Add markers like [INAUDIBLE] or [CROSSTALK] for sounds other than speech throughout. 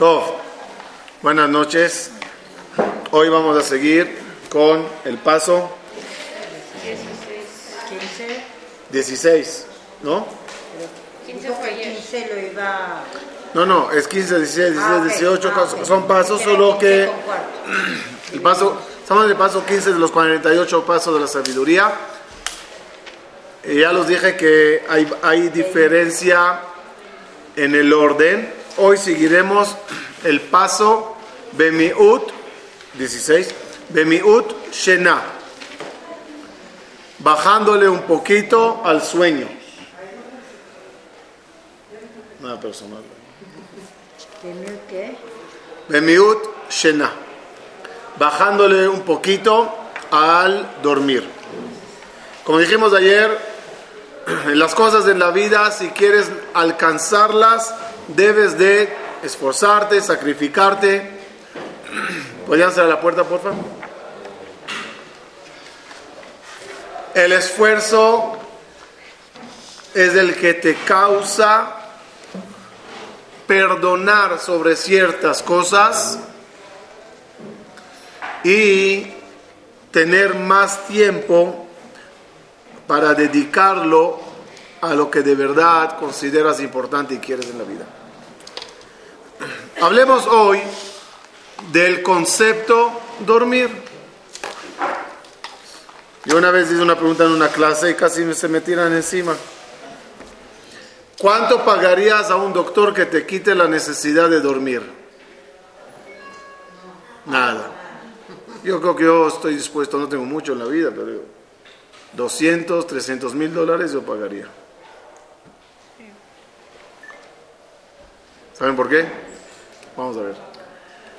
Todo. Buenas noches. Hoy vamos a seguir con el paso 16, ¿no? 15 fue ayer. 15 lo iba... No, no, es 15, 16, 16, Ah, ok. 18, Ah, casos- ok. son pasos, solo 15 que [CLEARS THROAT] el paso, estamos en el paso 15 de los 48 pasos de la sabiduría. Y ya los dije que hay, hay diferencia en el orden. Hoy seguiremos el paso Bemiut 16, Bemiut Shena, bajándole un poquito al sueño. Nada personal. Bemiut Shena, bajándole un poquito al dormir. Como dijimos ayer, en [CLEARS THROAT] las cosas de la vida, si quieres alcanzarlas, debes de esforzarte, sacrificarte. ¿Podrían cerrar la puerta, por favor? El esfuerzo es el que te causa perdonar sobre ciertas cosas y tener más tiempo para dedicarlo a lo que de verdad consideras importante y quieres en la vida. Hablemos hoy del concepto dormir. Yo una vez hice una pregunta en una clase y casi se me tiran encima. ¿Cuánto pagarías a un doctor que te quite la necesidad de dormir? Nada. Yo creo que yo estoy dispuesto, no tengo mucho en la vida, pero 200, 300 mil dólares yo pagaría. ¿Saben por qué? Vamos a ver.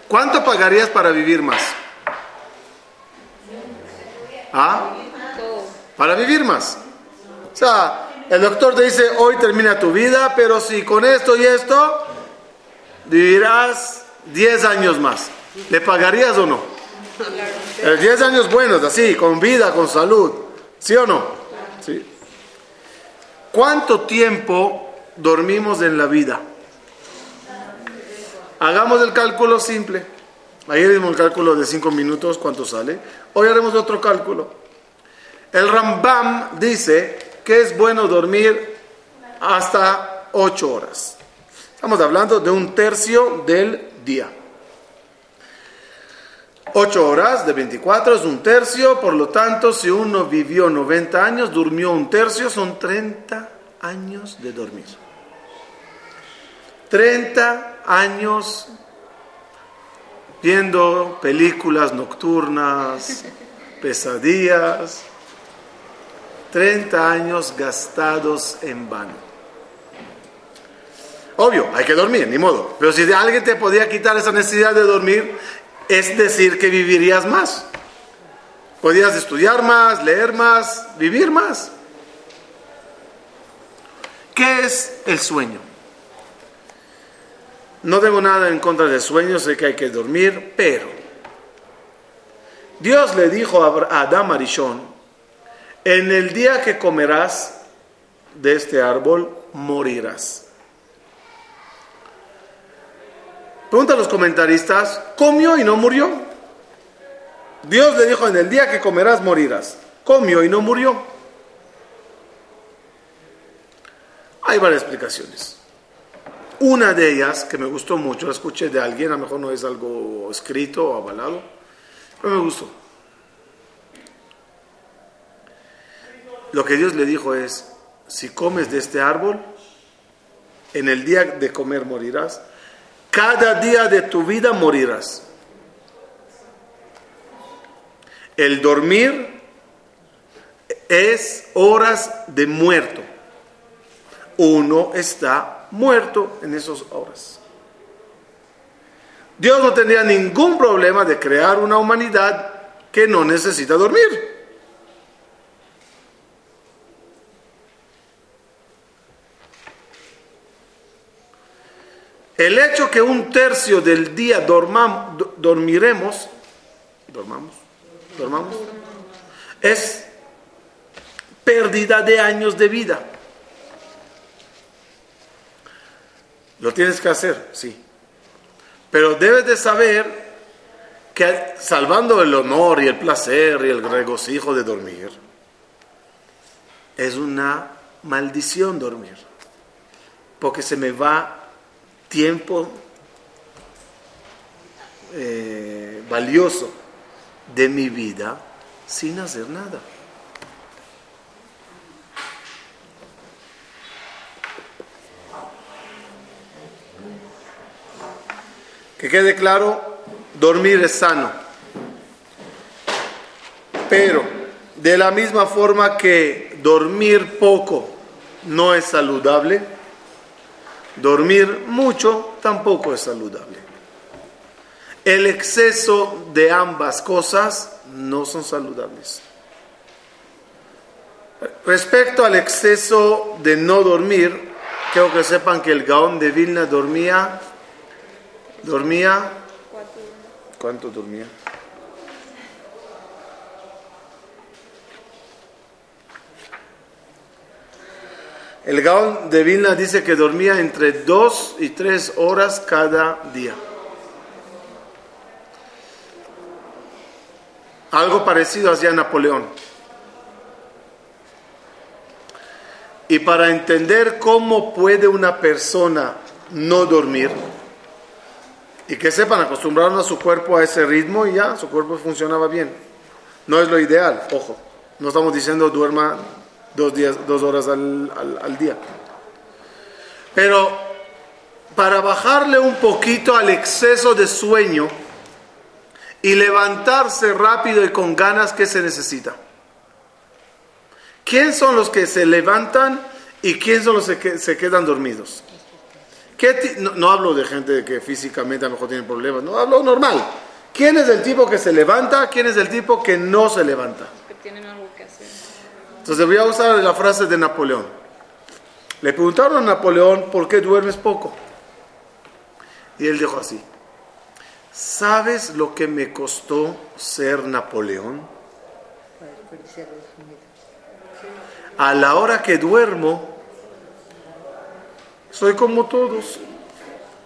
¿Cuánto pagarías para vivir más? ¿Ah? Para vivir más. O sea, el doctor te dice, hoy termina tu vida, pero si con esto y esto, vivirás 10 años más. ¿Le pagarías o no? Eh, 10 años buenos, así, con vida, con salud. ¿Sí o no? Sí. ¿Cuánto tiempo dormimos en la vida? Hagamos el cálculo simple. Ayer hicimos el cálculo de 5 minutos, ¿cuánto sale? Hoy haremos otro cálculo. El Rambam dice que es bueno dormir hasta 8 horas. Estamos hablando de un tercio del día. 8 horas de 24 es un tercio, por lo tanto, si uno vivió 90 años, durmió un tercio, son 30 años de dormir. 30 años viendo películas nocturnas, pesadillas, 30 años gastados en vano. Obvio, hay que dormir, ni modo. Pero si alguien te podía quitar esa necesidad de dormir, es decir que vivirías más. Podías estudiar más, leer más, vivir más. ¿Qué es el sueño? No tengo nada en contra del sueño, sé que hay que dormir, pero Dios le dijo a Adán Arishon, en el día que comerás de este árbol, morirás. Pregunta a los comentaristas, ¿comió y no murió? Dios le dijo, en el día que comerás, morirás. Comió y no murió. Hay varias explicaciones. Una de ellas, que me gustó mucho, la escuché de alguien, a lo mejor no es algo escrito o avalado, pero me gustó. Lo que Dios le dijo es, si comes de este árbol, en el día de comer morirás, cada día de tu vida morirás. El dormir es horas de muerto. Uno está muerto en esas horas. Dios no tendría ningún problema de crear una humanidad que no necesita dormir. El hecho que un tercio del día dormam- do- dormiremos, dormamos, dormamos, es pérdida de años de vida. ¿Lo tienes que hacer? Sí. Pero debes de saber que salvando el honor y el placer y el regocijo de dormir, es una maldición dormir. Porque se me va tiempo eh, valioso de mi vida sin hacer nada. Que quede claro, dormir es sano. Pero de la misma forma que dormir poco no es saludable, dormir mucho tampoco es saludable. El exceso de ambas cosas no son saludables. Respecto al exceso de no dormir, quiero que sepan que el Gaón de Vilna dormía, dormía, ¿cuánto dormía? El Gaón de Vilna dice que dormía entre dos y tres horas cada día. Algo parecido hacía Napoleón. Y para entender cómo puede una persona no dormir, y que sepan, acostumbraron a su cuerpo a ese ritmo y ya, su cuerpo funcionaba bien. No es lo ideal, ojo. No estamos diciendo duerma dos, días, dos horas al, al día. Pero para bajarle un poquito al exceso de sueño, y levantarse rápido y con ganas que se necesita. ¿Quién son los que se levantan y quién son los que se quedan dormidos? No, hablo de gente que físicamente a lo mejor tiene problemas, no hablo normal. ¿Quién es el tipo que se levanta? ¿Quién es el tipo que no se levanta? Que tienen algo que hacer. Entonces voy a usar la frase de Napoleón. Le preguntaron a Napoleón por qué duermes poco. Y él dijo así, ¿Sabes lo que me costó ser Napoleón? A la hora que duermo, soy como todos.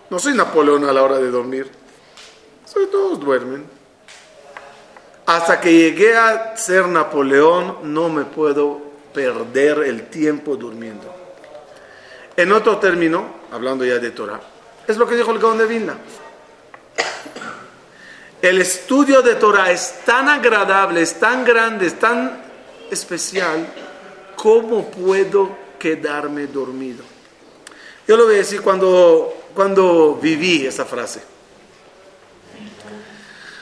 No soy Napoleón a la hora de dormir. Soy todos duermen. Hasta que llegué a ser Napoleón, no me puedo perder el tiempo durmiendo. En otro término, hablando ya de Torah, es lo que dijo el Gaón de Vilna. El estudio de Torah es tan agradable, es tan grande, es tan especial, ¿cómo puedo quedarme dormido? Yo lo voy a decir cuando, cuando viví esa frase.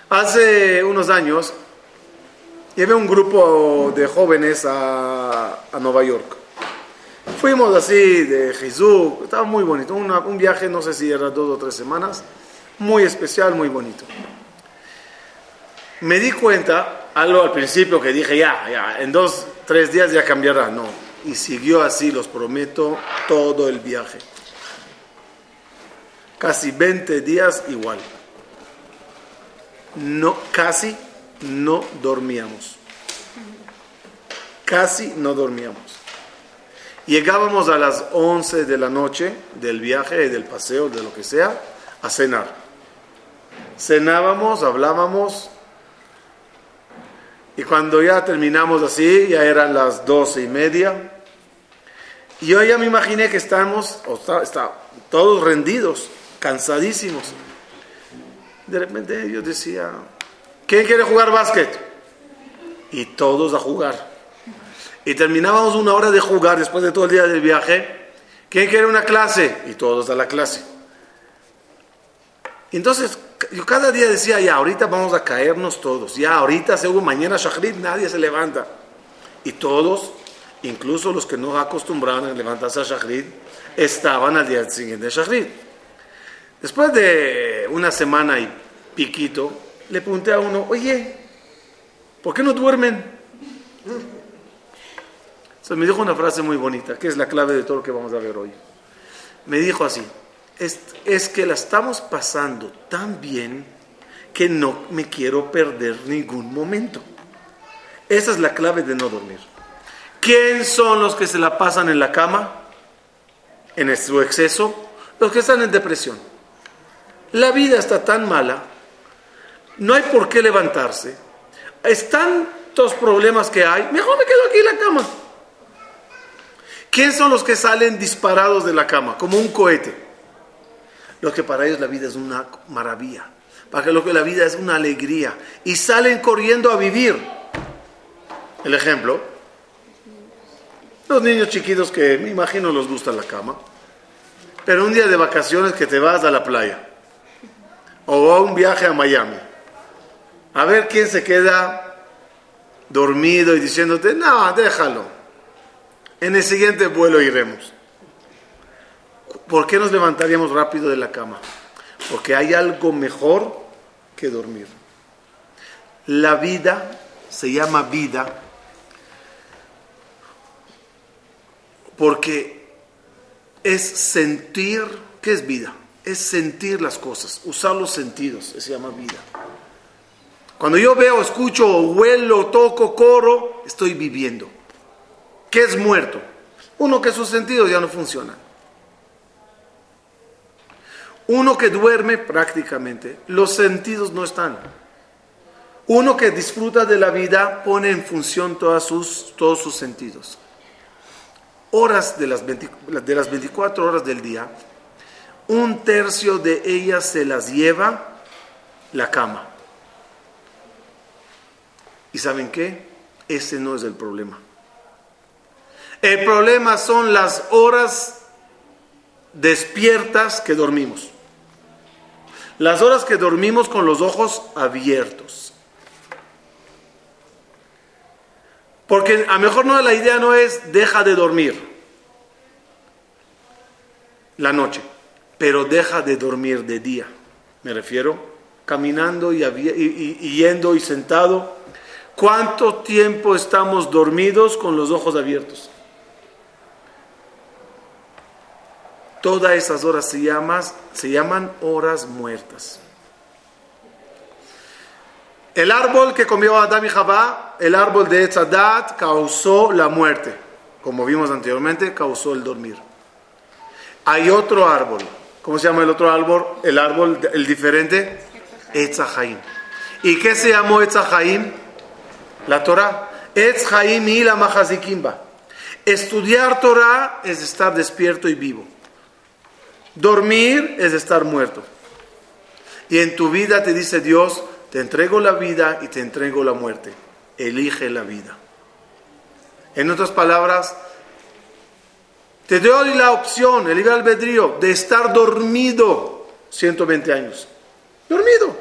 Hace unos años llevé un grupo de jóvenes a, Nueva York. Fuimos así de Jesús, estaba muy bonito, un viaje, no sé si era dos o tres semanas, muy especial, muy bonito me di cuenta, algo al principio que dije, ya, ya, en dos, tres días ya cambiará. No, y siguió así, los prometo, todo el viaje. Casi 20 días igual. No, casi no dormíamos. Casi no dormíamos. Llegábamos a las 11 de la noche del viaje, del paseo, de lo que sea, a cenar. Cenábamos, hablábamos, y cuando ya terminamos así, ya eran las doce y media. Y yo ya me imaginé que estamos, o está, todos rendidos, cansadísimos. De repente yo decía, ¿quién quiere jugar básquet? Y todos a jugar. Y terminábamos una hora de jugar después de todo el día del viaje. ¿Quién quiere una clase? Y todos a la clase. Entonces, yo cada día decía, ya, ahorita vamos a caernos todos, ya, ahorita, según mañana Shachrit, nadie se levanta. Y todos, incluso los que no acostumbraban a levantarse a Shachrit, estaban al día siguiente de Shachrit. Después de una semana y piquito, le pregunté a uno, oye, ¿por qué no duermen? Me dijo una frase muy bonita, que es la clave de todo lo que vamos a ver hoy. Me dijo así, es, que la estamos pasando tan bien que no me quiero perder ningún momento. Esa es la clave de no dormir. ¿Quién son los que se la pasan en la cama? En su exceso. Los que están en depresión. La vida está tan mala, no hay por qué levantarse, es tantos problemas que hay, mejor me quedo aquí en la cama. ¿Quién son los que salen disparados de la cama, como un cohete? Los que para ellos la vida es una maravilla, para que lo que la vida es una alegría, y salen corriendo a vivir. El ejemplo, los niños chiquitos que me imagino les gusta la cama, pero un día de vacaciones que te vas a la playa o a un viaje a Miami, a ver quién se queda dormido y diciéndote, no, déjalo, en el siguiente vuelo iremos. ¿Por qué nos levantaríamos rápido de la cama? Porque hay algo mejor que dormir. La vida se llama vida porque es sentir, ¿qué es vida? Es sentir las cosas, usar los sentidos, se llama vida. Cuando yo veo, escucho, huelo, toco, corro, estoy viviendo. ¿Qué es muerto? Uno que sus sentidos ya no funcionan. Uno que duerme prácticamente, los sentidos no están. Uno que disfruta de la vida pone en función todas sus, todos sus sentidos horas de las, de las 24 horas del día, un tercio de ellas se las lleva la cama. ¿Y saben qué? Ese no es el problema. El problema son las horas despiertas que dormimos. Las horas que dormimos con los ojos abiertos. Porque a lo mejor no la idea no es deja de dormir la noche, pero deja de dormir de día. Me refiero caminando y, yendo y sentado. ¿Cuánto tiempo estamos dormidos con los ojos abiertos? Todas esas horas se, se llaman horas muertas. El árbol que comió Adán y Jabá, el árbol de Etzadat, causó la muerte. Como vimos anteriormente, causó el dormir. Hay otro árbol. ¿Cómo se llama el otro árbol? El árbol, el diferente. Etzahaim. ¿Y qué se llamó Etzahaim? La Torah. Etzahaim y la Mahazikimba. Estudiar Torah es estar despierto y vivo. Dormir es estar muerto. Y en tu vida te dice Dios, te entrego la vida y te entrego la muerte. Elige la vida. En otras palabras, te doy la opción, el libre albedrío, de estar dormido 120 años. Dormido,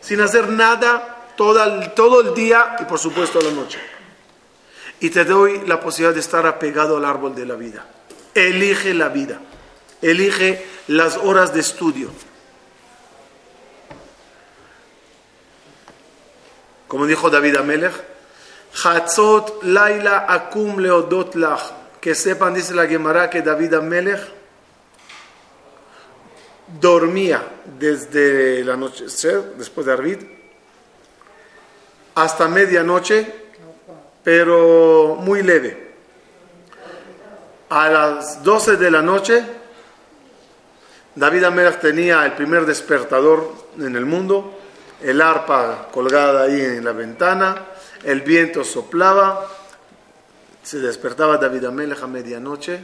sin hacer nada todo el día y por supuesto la noche. Y te doy la posibilidad de estar apegado al árbol de la vida. Elige la vida. Elige las horas de estudio. Como dijo David Amelech, Hatzot laila akum leodot lach. Que sepan, dice la Gemara, que David Amelech dormía desde la noche, después de Arvid, hasta medianoche, pero muy leve. A las 12 de la noche, David Amelech tenía el primer despertador en el mundo, el arpa colgada ahí en la ventana, el viento soplaba, se despertaba David Amelech a medianoche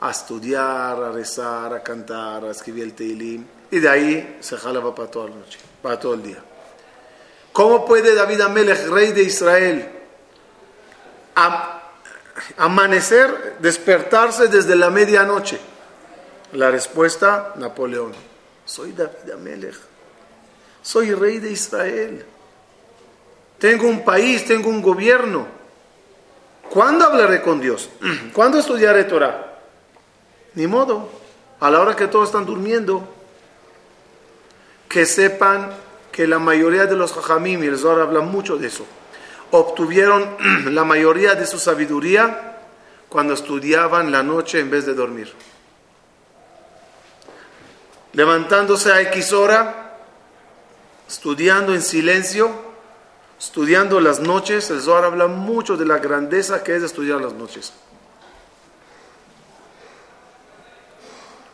a estudiar, a rezar, a cantar, a escribir el Teilim, y de ahí se jalaba para toda la noche, para todo el día. ¿Cómo puede David Amelech, rey de Israel, amanecer, despertarse desde la medianoche? La respuesta, Napoleón. Soy David Amelech. Soy rey de Israel. Tengo un país, tengo un gobierno. ¿Cuándo hablaré con Dios? [CLEARS THROAT] ¿Cuándo estudiaré Torah? Ni modo. A la hora que todos están durmiendo, que sepan que la mayoría de los jajamim, y el habla mucho de eso, obtuvieron [CLEARS THROAT] la mayoría de su sabiduría cuando estudiaban la noche en vez de dormir. Levantándose a X hora, estudiando en silencio, estudiando las noches, el Zohar habla mucho de la grandeza que es estudiar las noches.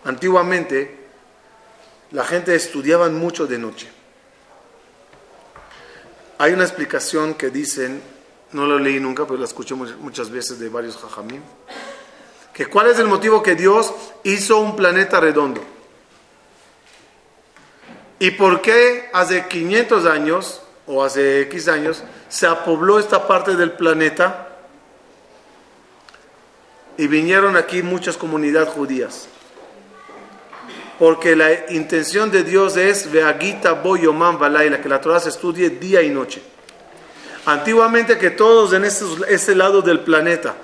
Antiguamente, la gente estudiaba mucho de noche. Hay una explicación que dicen, no lo leí nunca, pero la escuché muchas veces de varios jajamim, que cuál es el motivo que Dios hizo un planeta redondo. ¿Y por qué hace 500 años o hace X años se apobló esta parte del planeta y vinieron aquí muchas comunidades judías? Porque la intención de Dios es Veagita Boyoman Balaila, que la Torah se estudie día y noche. Antiguamente que todos en ese, ese lado del planeta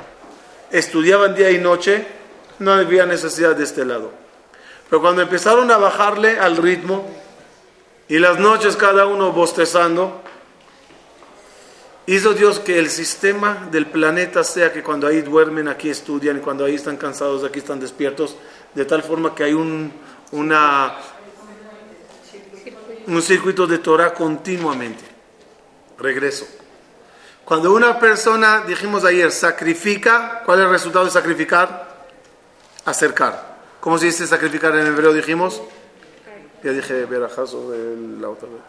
estudiaban día y noche, no había necesidad de este lado. Pero cuando empezaron a bajarle al ritmo, y las noches cada uno bostezando, hizo Dios que el sistema del planeta sea que cuando ahí duermen, aquí estudian, y cuando ahí están cansados, aquí están despiertos, de tal forma que hay un, una, un circuito de Torah continuamente. Regreso. Cuando una persona, dijimos ayer, sacrifica, ¿cuál es el resultado de sacrificar? Acercar. ¿Cómo se dice sacrificar en hebreo? Dijimos. Ya dije verajá sobre la otra vez.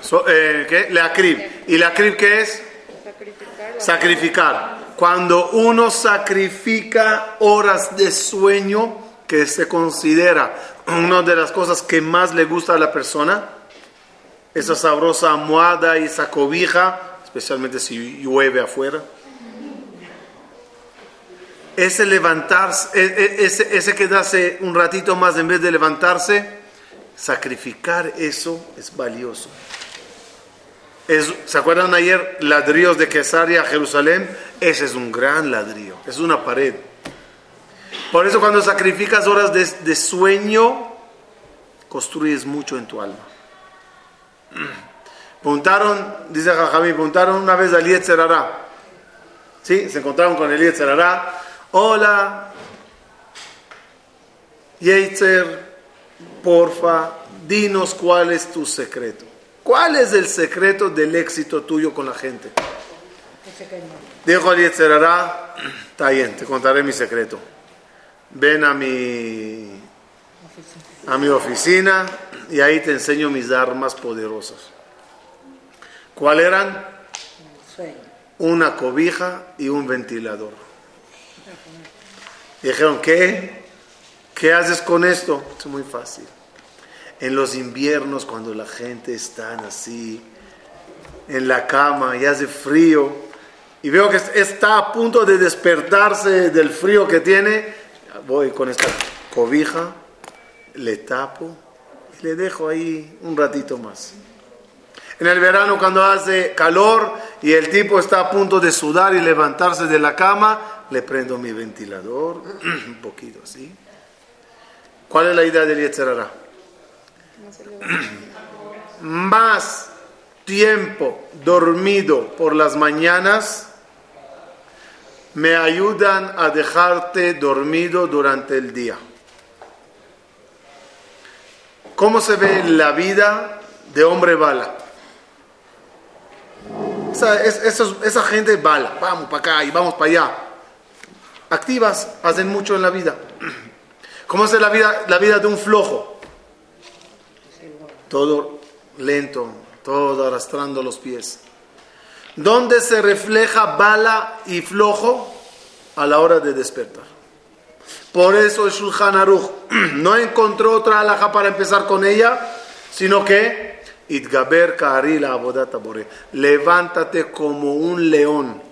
So, eh, ¿qué? Le acrib. ¿Y le acrib qué es? Sacrificar. Sacrificar. Cuando uno sacrifica horas de sueño, que se considera una de las cosas que más le gusta a la persona, esa sabrosa almohada y esa cobija, especialmente si llueve afuera ese levantarse, e, e, ese, ese quedarse un ratito más en vez de levantarse, sacrificar eso es valioso. ¿Se acuerdan ayer ladrillos de Quesaria a Jerusalén? Ese es un gran ladrillo, es una pared. Por eso cuando sacrificas horas de, de sueño, construyes mucho en tu alma. [CLEARS THROAT] Preguntaron, dice Jajami, preguntaron una vez a Eliezer ¿Sí? Se encontraron con Eliezer Ará Hola, Yeitzer, porfa, dinos cuál es tu secreto. ¿Cuál es el secreto del éxito tuyo con la gente? Dijo Yeitzer Ará, está bien, te contaré mi secreto. Ven a mi, a mi oficina y ahí te enseño mis armas poderosas. ¿Cuál eran? Una cobija y un ventilador. Dijeron, ¿qué? ¿Qué haces con esto? Es muy fácil. En los inviernos, cuando la gente está así, en la cama y hace frío, y veo que está a punto de despertarse del frío que tiene, voy con esta cobija, le tapo y le dejo ahí un ratito más. En el verano cuando hace calor y el tipo está a punto de sudar y levantarse de la cama, le prendo mi ventilador, [CLEARS THROAT] un poquito así. ¿Cuál es la idea del Yetzerara? [CLEARS THROAT] Más tiempo dormido por las mañanas me ayudan a dejarte dormido durante el día. ¿Cómo se ve la vida de hombre bala? Esa, esa gente bala, vamos para acá y vamos para allá activas hacen mucho en la vida. ¿Cómo es la vida, la vida de un flojo? Todo lento, todo arrastrando los pies. ¿Dónde se refleja bala y flojo? A la hora de despertar. Por eso el Shulchan Aruch [CLEARS THROAT] no encontró otra alhaja para empezar con ella, sino que Itgaber la Levántate como un león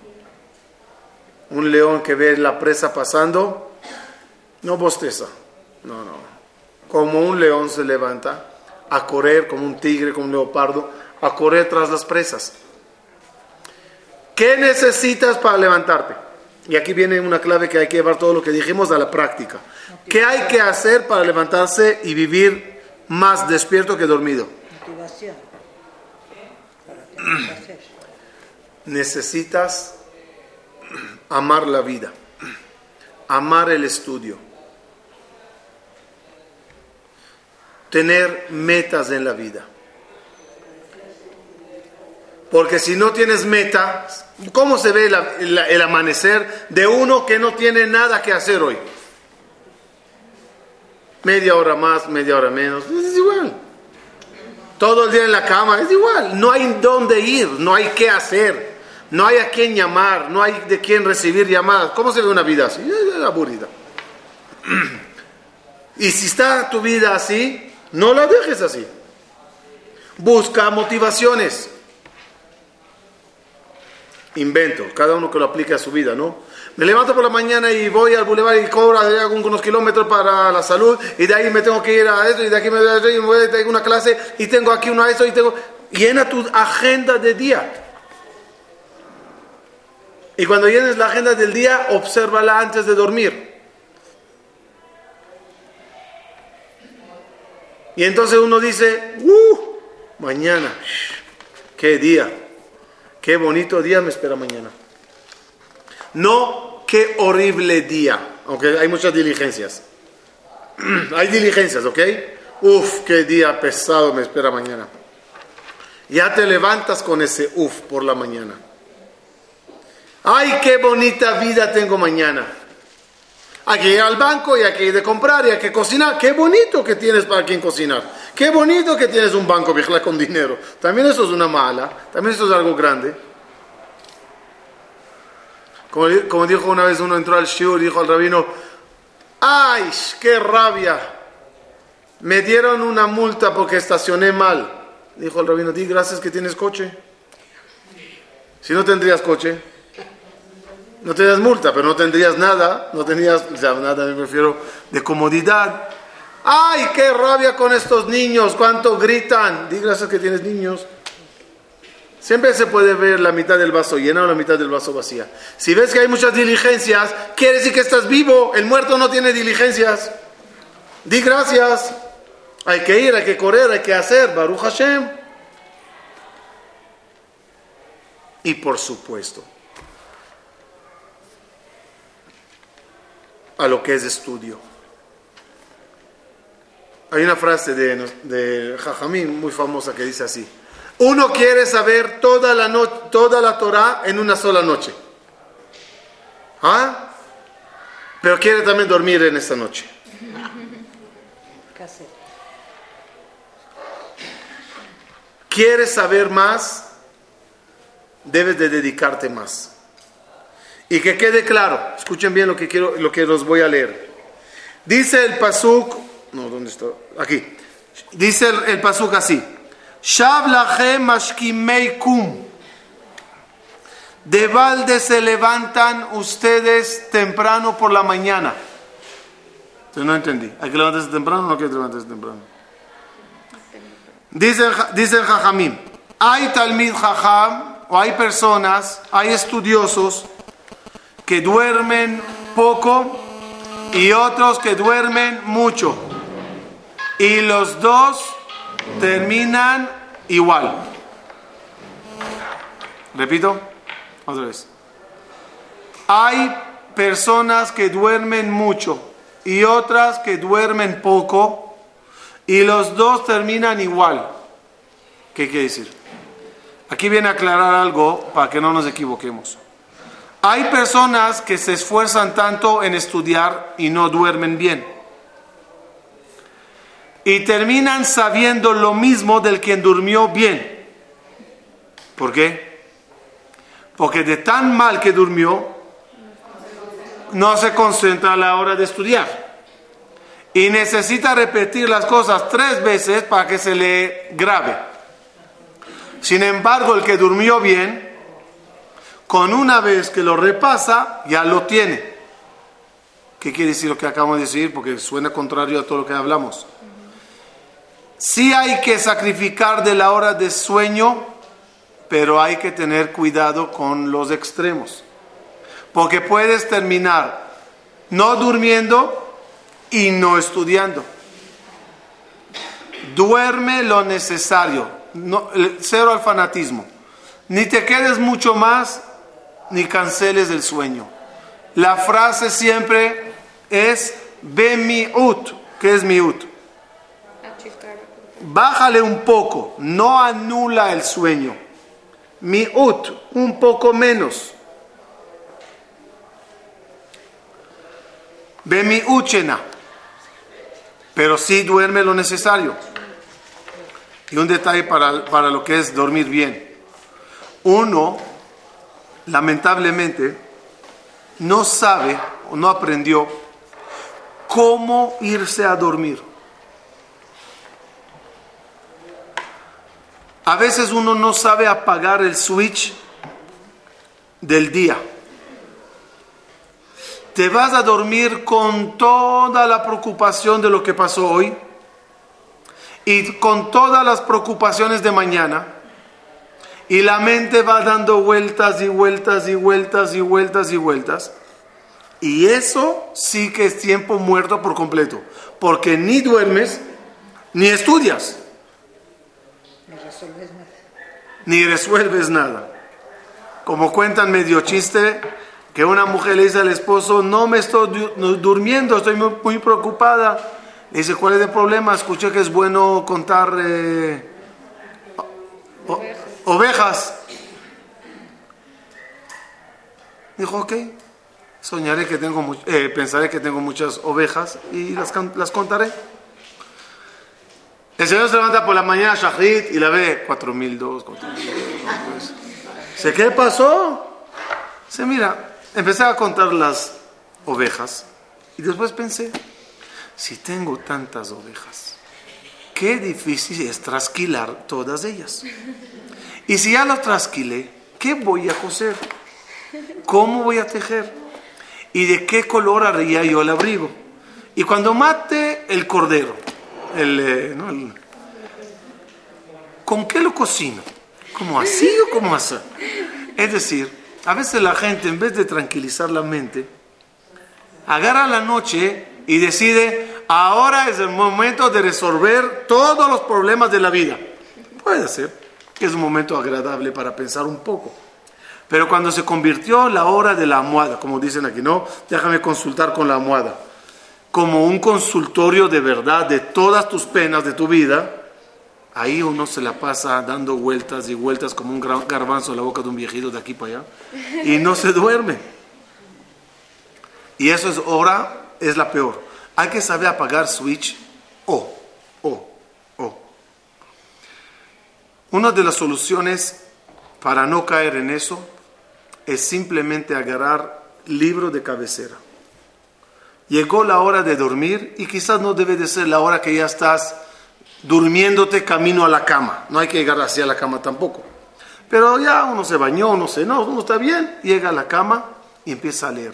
un león que ve la presa pasando, no bosteza, no, no. Como un león se levanta a correr, como un tigre, como un leopardo, a correr tras las presas. ¿Qué necesitas para levantarte? Y aquí viene una clave que hay que llevar todo lo que dijimos a la práctica. ¿Qué hay que hacer para levantarse y vivir más despierto que dormido? Motivación. [CLEARS THROAT] Necesitas amar la vida, amar el estudio, tener metas en la vida. Porque si no tienes meta, ¿cómo se ve el amanecer de uno que no tiene nada que hacer hoy? Media hora más, media hora menos, es igual. Todo el día en la cama, es igual. No hay dónde ir, no hay qué hacer, no hay a quién llamar, no hay de quién recibir llamadas. ¿Cómo se ve una vida así? Aburrida. [CLEARS THROAT] Y si está tu vida así, no la dejes así. Busca motivaciones. Invento, cada uno que lo aplique a su vida, ¿no? Me levanto por la mañana y voy al bulevar y cobro de algunos kilómetros para la salud y de ahí me tengo que ir a eso y de aquí me voy a y me voy a una clase y tengo aquí una eso y tengo... Llena tu agenda de día. Y cuando llenes la agenda del día, obsérvala antes de dormir. Y entonces uno dice, ¡uh! Mañana, qué día, qué bonito día me espera mañana. No, qué horrible día, aunque hay muchas diligencias. [CLEARS THROAT] hay diligencias, ¿ok? Uf, qué día pesado me espera mañana. Ya te levantas con ese uf por la mañana. Ay, qué bonita vida tengo mañana. Hay que ir al banco y hay que ir de comprar y hay que cocinar. Qué bonito que tienes para quien cocinar. Qué bonito que tienes un banco, viejla, con dinero. También eso es una mala. También eso es algo grande. Como, como dijo una vez uno entró al shiur, dijo al rabino, ¡ay, qué rabia! Me dieron una multa porque estacioné mal. Dijo el rabino, di gracias que tienes coche. Si no tendrías coche, no tendrías multa, pero no tendrías nada, no tenías, o sea, nada me refiero de comodidad. ¡Ay, qué rabia con estos niños! ¿Cuánto gritan? Di gracias que tienes niños. Siempre se puede ver la mitad del vaso llena o la mitad del vaso vacía. Si ves que hay muchas diligencias, quiere decir que estás vivo. El muerto no tiene diligencias. Di gracias. Hay que ir, hay que correr, hay que hacer. Baruch Hashem. Y por supuesto, a lo que es estudio. Hay una frase de, de Jajamín muy famosa que dice así. Uno quiere saber toda la, no, toda la Torah en una sola noche. ¿Ah? Pero quiere también dormir en esta noche. ¿Quieres saber más? Debes de dedicarte más. Y que quede claro, escuchen bien lo que quiero, lo que los voy a leer. Dice el pasuk, no, ¿dónde está? Aquí. Dice el, el pasuk así. De balde se levantan ustedes temprano por la mañana. Entonces no entendí. ¿Hay que levantarse temprano o no hay que levantarse temprano? Dicen, dicen Jajamim, hay Talmid Jajam, o hay personas, hay estudiosos que duermen poco y otros que duermen mucho. Y los dos terminan igual. Repito, otra vez. Hay personas que duermen mucho y otras que duermen poco y los dos terminan igual. ¿Qué quiere decir? Aquí viene a aclarar algo para que no nos equivoquemos. Hay personas que se esfuerzan tanto en estudiar y no duermen bien. Y terminan sabiendo lo mismo del quien durmió bien. ¿Por qué? Porque de tan mal que durmió, no se concentra a la hora de estudiar. Y necesita repetir las cosas tres veces para que se le grabe. Sin embargo, el que durmió bien, con una vez que lo repasa, ya lo tiene. ¿Qué quiere decir lo que acabamos de decir? Porque suena contrario a todo lo que hablamos. Sí hay que sacrificar de la hora de sueño, pero hay que tener cuidado con los extremos. Porque puedes terminar no durmiendo y no estudiando. Duerme lo necesario, cero al fanatismo. Ni te quedes mucho más, ni canceles el sueño. La frase siempre es ve mi ut. ¿Qué es mi ut? Bájale un poco, no anula el sueño, miut, un poco menos. Bemiuchena, pero sí duerme lo necesario. Y un detalle para, para lo que es dormir bien. Uno, lamentablemente, no sabe o no aprendió cómo irse a dormir. A veces uno no sabe apagar el switch del día. Te vas a dormir con toda la preocupación de lo que pasó hoy y con todas las preocupaciones de mañana. Y la mente va dando vueltas y vueltas y vueltas y vueltas y vueltas. Y eso sí que es tiempo muerto por completo, porque ni duermes ni estudias. No resuelves nada. ni resuelves nada. Como cuentan medio chiste, que una mujer le dice al esposo, no me estoy du- no- durmiendo, estoy muy, muy preocupada. Le dice, ¿cuál es el problema? Escuché que es bueno contar eh, ovejas. Dijo, ok, soñaré que tengo, eh, pensaré que tengo muchas ovejas y las, las contaré. El Señor se levanta por la mañana, Shahrit, y la ve 4002, 4002. Dice, ¿qué pasó? Dice, mira, empecé a contar las ovejas y después pensé, si tengo tantas ovejas, qué difícil es trasquilar todas ellas. Y si ya las trasquilé, ¿qué voy a coser? ¿Cómo voy a tejer? ¿Y de qué color haría yo el abrigo? Y cuando mate el cordero, el, eh, ¿con qué lo cocino? ¿Como así o como así? Es decir, a veces la gente en vez de tranquilizar la mente, agarra la noche y decide, ahora es el momento de resolver todos los problemas de la vida. Puede ser es un momento agradable para pensar un poco. Pero cuando se convirtió la hora de la almohada, como dicen aquí, no, déjame consultar con la almohada, como un consultorio de verdad de todas tus penas de tu vida, ahí uno se la pasa dando vueltas y vueltas como un garbanzo en la boca de un viejito de aquí para allá y no se duerme. Y eso es hora, es la peor. Hay que saber apagar switch o, o, o. Una de las soluciones para no caer en eso es simplemente agarrar libro de cabecera. Llegó la hora de dormir y quizás no debe de ser la hora que ya estás durmiéndote camino a la cama. No hay que llegar hacia la cama tampoco. Pero ya uno se bañó, uno se no, uno está bien, llega a la cama y empieza a leer.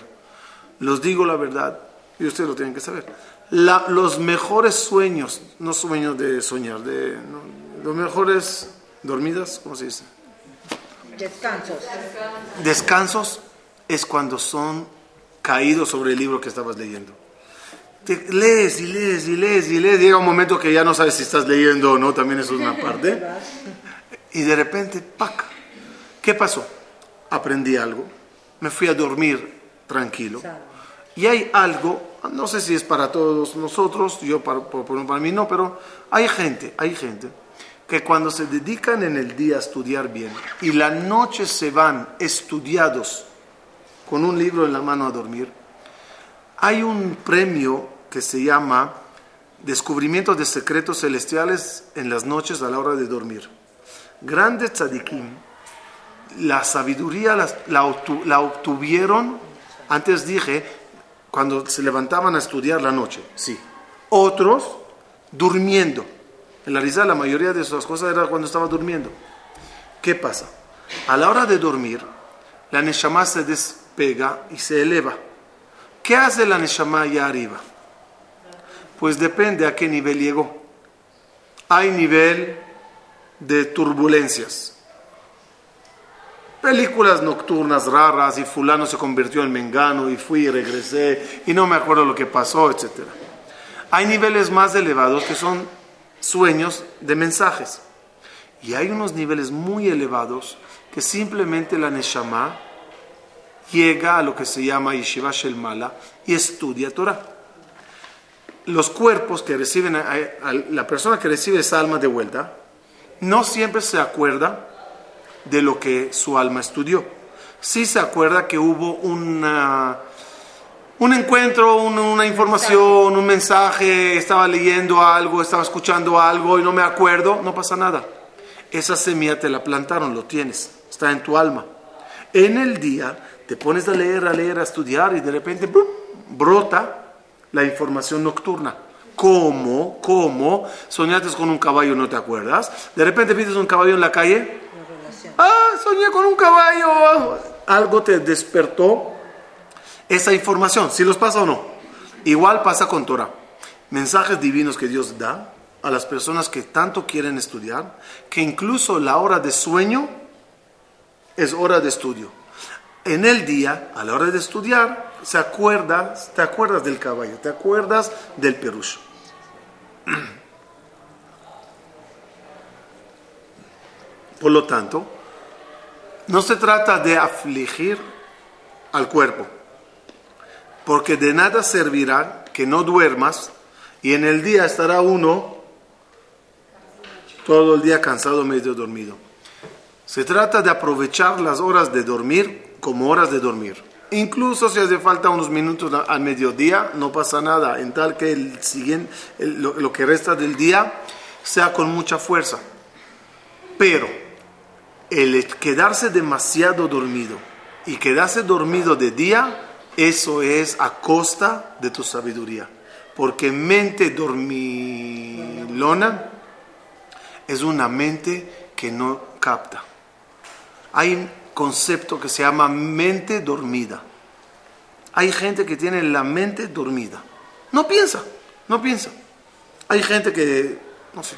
Los digo la verdad, y ustedes lo tienen que saber. Los mejores sueños, no sueños de soñar, de, no, los mejores dormidas, ¿cómo se dice? Descansos. Descansos es cuando son caídos sobre el libro que estabas leyendo. Te lees y lees y lees y lees. Llega un momento que ya no sabes si estás leyendo o no, también eso es una parte. Y de repente, ¡pac! ¿Qué pasó? Aprendí algo, me fui a dormir tranquilo. Y hay algo, no sé si es para todos nosotros, yo para, para, para mí no, pero hay gente, hay gente que cuando se dedican en el día a estudiar bien y la noche se van estudiados con un libro en la mano a dormir, hay un premio que se llama Descubrimiento de Secretos Celestiales en las noches a la hora de dormir. Grandes tzadikim, la sabiduría la obtuvieron, antes dije, cuando se levantaban a estudiar la noche, sí. Otros durmiendo. En la realidad la mayoría de esas cosas era cuando estaba durmiendo. ¿Qué pasa? A la hora de dormir, la Neshama se despega y se eleva. ¿Qué hace la Neshama allá arriba? Pues depende a qué nivel llegó. Hay nivel de turbulencias. Películas nocturnas raras y fulano se convirtió en mengano y fui y regresé y no me acuerdo lo que pasó, etc. Hay niveles más elevados que son sueños de mensajes. Y hay unos niveles muy elevados que simplemente la Neshama llega a lo que se llama Yeshiva Shel Mala y estudia Torah. Los cuerpos que reciben, a la persona que recibe esa alma de vuelta, no siempre se acuerda de lo que su alma estudió. Sí se acuerda que hubo una, un encuentro, una, una información, un mensaje, estaba leyendo algo, estaba escuchando algo y no me acuerdo, no pasa nada. Esa semilla te la plantaron, lo tienes, está en tu alma. En el día te pones a leer, a leer, a estudiar y de repente ¡brum! brota la información nocturna. ¿Cómo? ¿Cómo? Soñaste con un caballo, ¿no te acuerdas? De repente viste un caballo en la calle. Ah, soñé con un caballo. Algo te despertó esa información. Si los pasa o no. Igual pasa con Torah. Mensajes divinos que Dios da a las personas que tanto quieren estudiar, que incluso la hora de sueño es hora de estudio. En el día, a la hora de estudiar, se acuerdas, te acuerdas del caballo, te acuerdas del perucho. [CLEARS THROAT] Por lo tanto, no se trata de afligir al cuerpo, porque de nada servirá que no duermas y en el día estará uno todo el día cansado, medio dormido. Se trata de aprovechar las horas de dormir como horas de dormir. Incluso si hace falta unos minutos al mediodía, no pasa nada, en tal que el siguiente, lo que resta del día sea con mucha fuerza. Pero el quedarse demasiado dormido y quedarse dormido de día, eso es a costa de tu sabiduría. Porque mente dormilona es una mente que no capta. Hay un concepto que se llama mente dormida. Hay gente que tiene la mente dormida. No piensa, no piensa. Hay gente que, no sé,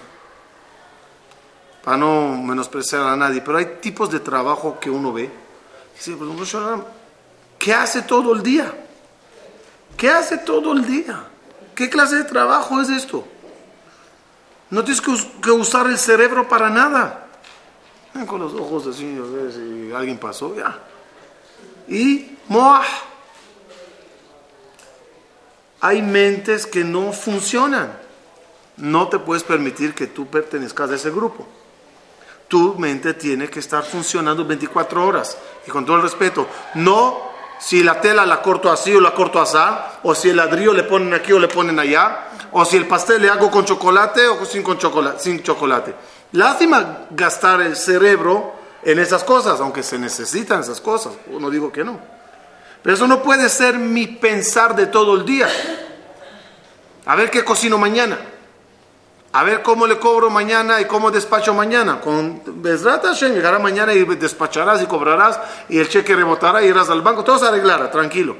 para no menospreciar a nadie, pero hay tipos de trabajo que uno ve. Dice, "Pero, Rosh Hashanah, ¿qué hace todo el día? ¿Qué hace todo el día? ¿Qué clase de trabajo es esto? No tienes que, us- que usar el cerebro para nada. Con los ojos así, a ver si alguien pasó, ya. Y Moah. Hay mentes que no funcionan. No te puedes permitir que tú pertenezcas a ese grupo. Tu mente tiene que estar funcionando 24 horas. Y con todo el respeto, no si la tela la corto así o la corto así, o si el ladrillo le ponen aquí o le ponen allá, o si el pastel le hago con chocolate o sin, con chocolate, sin chocolate. Lástima gastar el cerebro en esas cosas, aunque se necesitan esas cosas. No digo que no. Pero eso no puede ser mi pensar de todo el día. A ver qué cocino mañana. A ver cómo le cobro mañana y cómo despacho mañana. Con Besrat Hashem llegará mañana y despacharás y cobrarás y el cheque rebotará y irás al banco. Todo se arreglará, tranquilo.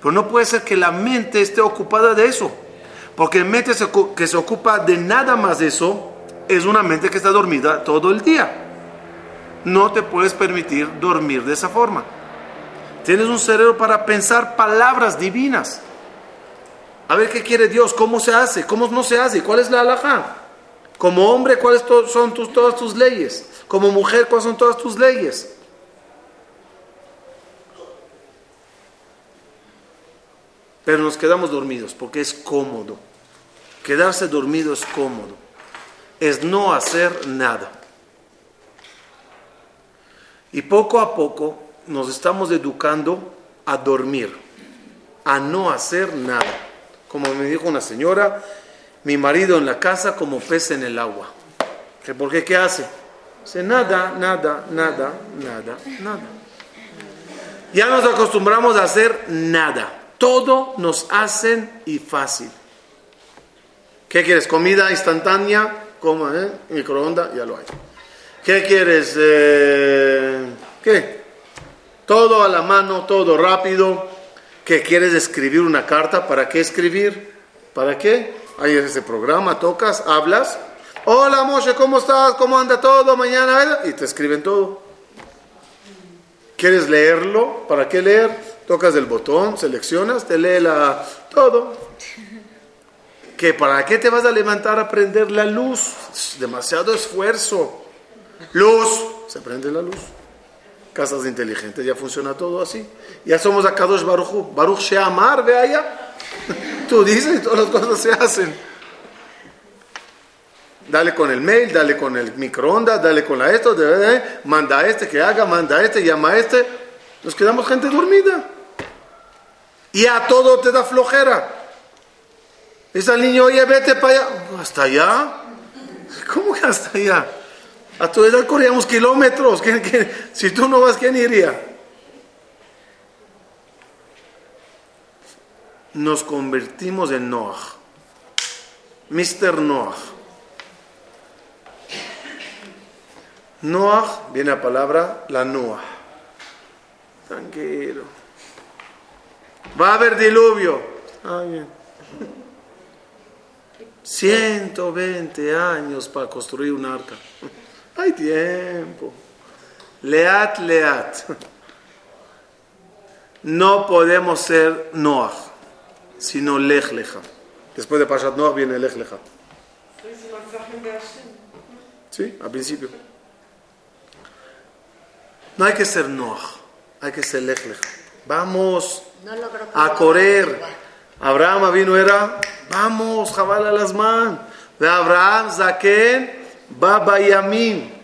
Pero no puede ser que la mente esté ocupada de eso. Porque mente que se ocupa de nada más de eso es una mente que está dormida todo el día. No te puedes permitir dormir de esa forma. Tienes un cerebro para pensar palabras divinas. A ver qué quiere Dios, cómo se hace, cómo no se hace, cuál es la alhaja. Como hombre, cuáles son todas tus leyes. Como mujer, cuáles son todas tus leyes. Pero nos quedamos dormidos porque es cómodo. Quedarse dormido es cómodo. Es no hacer nada. Y poco a poco nos estamos educando a dormir, a no hacer nada. Como me dijo una señora, mi marido en la casa como pez en el agua. ¿Que ¿Por qué? ¿Qué hace? Dice nada, nada, nada, nada, nada. Ya nos acostumbramos a hacer nada. Todo nos hacen y fácil. ¿Qué quieres? ¿Comida instantánea? Coma, ¿eh? Microondas, ya lo hay. ¿Qué quieres? Eh, ¿Qué? Todo a la mano, todo rápido. ¿Qué quieres escribir una carta? ¿Para qué escribir? ¿Para qué? Hay ese programa, tocas, hablas. Hola Moshe, ¿cómo estás? ¿Cómo anda todo? Mañana, y te escriben todo. ¿Quieres leerlo? ¿Para qué leer? Tocas el botón, seleccionas, te lee la, todo. ¿Que ¿Para qué te vas a levantar a prender la luz? Demasiado esfuerzo. Luz, se prende la luz. Casas inteligentes, ya funciona todo así. Ya somos a Kadosh Baruch Baruch Sheamar, ve allá. [LAUGHS] Tú dices y todas las cosas se hacen. Dale con el mail, dale con el microondas, dale con la esto, manda a este que haga, manda a este, llama a este. Nos quedamos gente dormida. Y a todo te da flojera. Dice al niño, oye, vete para allá. ¿Hasta allá? ¿Cómo que hasta allá? A tu edad corríamos kilómetros. ¿Quién- quién- Si tú no vas, ¿quién iría? Nos convertimos en Noah. Mr. Noah. Noah, viene la palabra la Noah. Tranquilo. Va a haber diluvio. Ah, bien. 120 años para construir un arca. Hay tiempo. Leat, leat. No podemos ser Noah, sino Lech Lecha. Después de Pashat Noah viene Lech Lecha. Sí, al principio. No hay que ser Noah, hay que ser Lech Lecha. Vamos a correr. Abraham vino era, vamos, jabal a las manos. De Abraham, Zaken, Baba Yamin.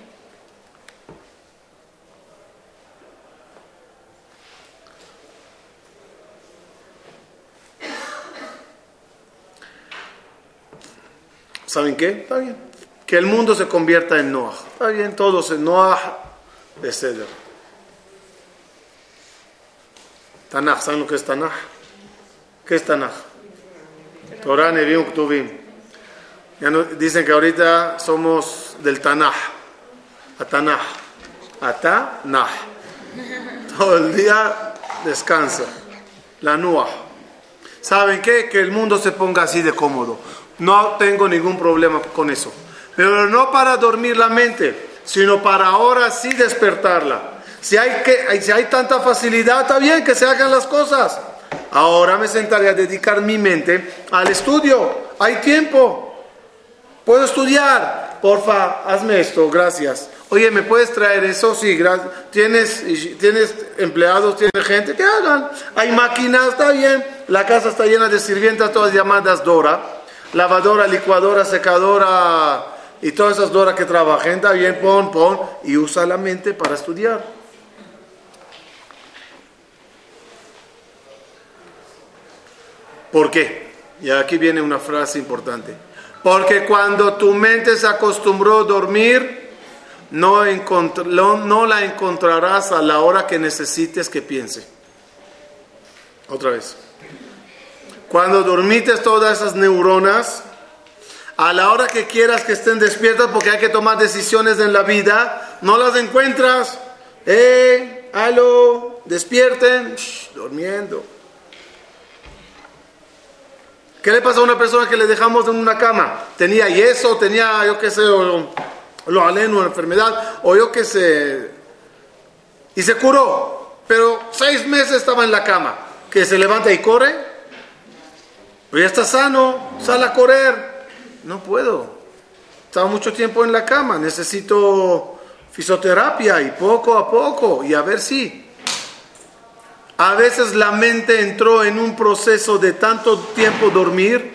¿Saben qué? Está bien. Que el mundo se convierta en Noah. Está bien, todos en Noah de Ceder. Tanaj, ¿saben lo que es Tanaj? ¿Qué es Tanaj? Torah, Nevi'im, Ktuvim. Ya no, dicen que ahorita somos del Tanaj. A Tanaj. A Tanaj. Todo el día descansa. La Nuah. ¿Saben qué? Que el mundo se ponga así de cómodo. No tengo ningún problema con eso. Pero no para dormir la mente, sino para ahora sí despertarla. Si hay, que, si hay tanta facilidad, está bien que se hagan las cosas. Ahora me sentaré a dedicar mi mente al estudio. Hay tiempo. Puedo estudiar. Porfa, hazme esto, gracias. Oye, ¿me puedes traer eso? Sí, gracias. ¿Tienes, ¿Tienes empleados? ¿Tienes gente? Que hagan. Hay máquinas, está bien. La casa está llena de sirvientas, todas llamadas Dora. Lavadora, licuadora, secadora y todas esas Dora que trabajen, está bien, pon, pon. Y usa la mente para estudiar. ¿Por qué? Y aquí viene una frase importante. Porque cuando tu mente se acostumbró a dormir, no, la encontrarás a la hora que necesites que piense. Otra vez. Cuando dormites todas esas neuronas, a la hora que quieras que estén despiertas, porque hay que tomar decisiones en la vida, no las encuentras. ¡Eh! ¡Aló! Despierten. Shh, durmiendo. ¿Qué le pasa a una persona que le dejamos en una cama? Tenía yeso, tenía, yo qué sé, o- lo aleno, enfermedad, o yo qué sé. Y se curó, pero seis meses estaba en la cama. Que se levanta y corre. Pero ya está sano, sale a correr. No puedo. Estaba mucho tiempo en la cama, necesito fisioterapia y poco a poco, y a ver si. A veces la mente entró en un proceso de tanto tiempo dormir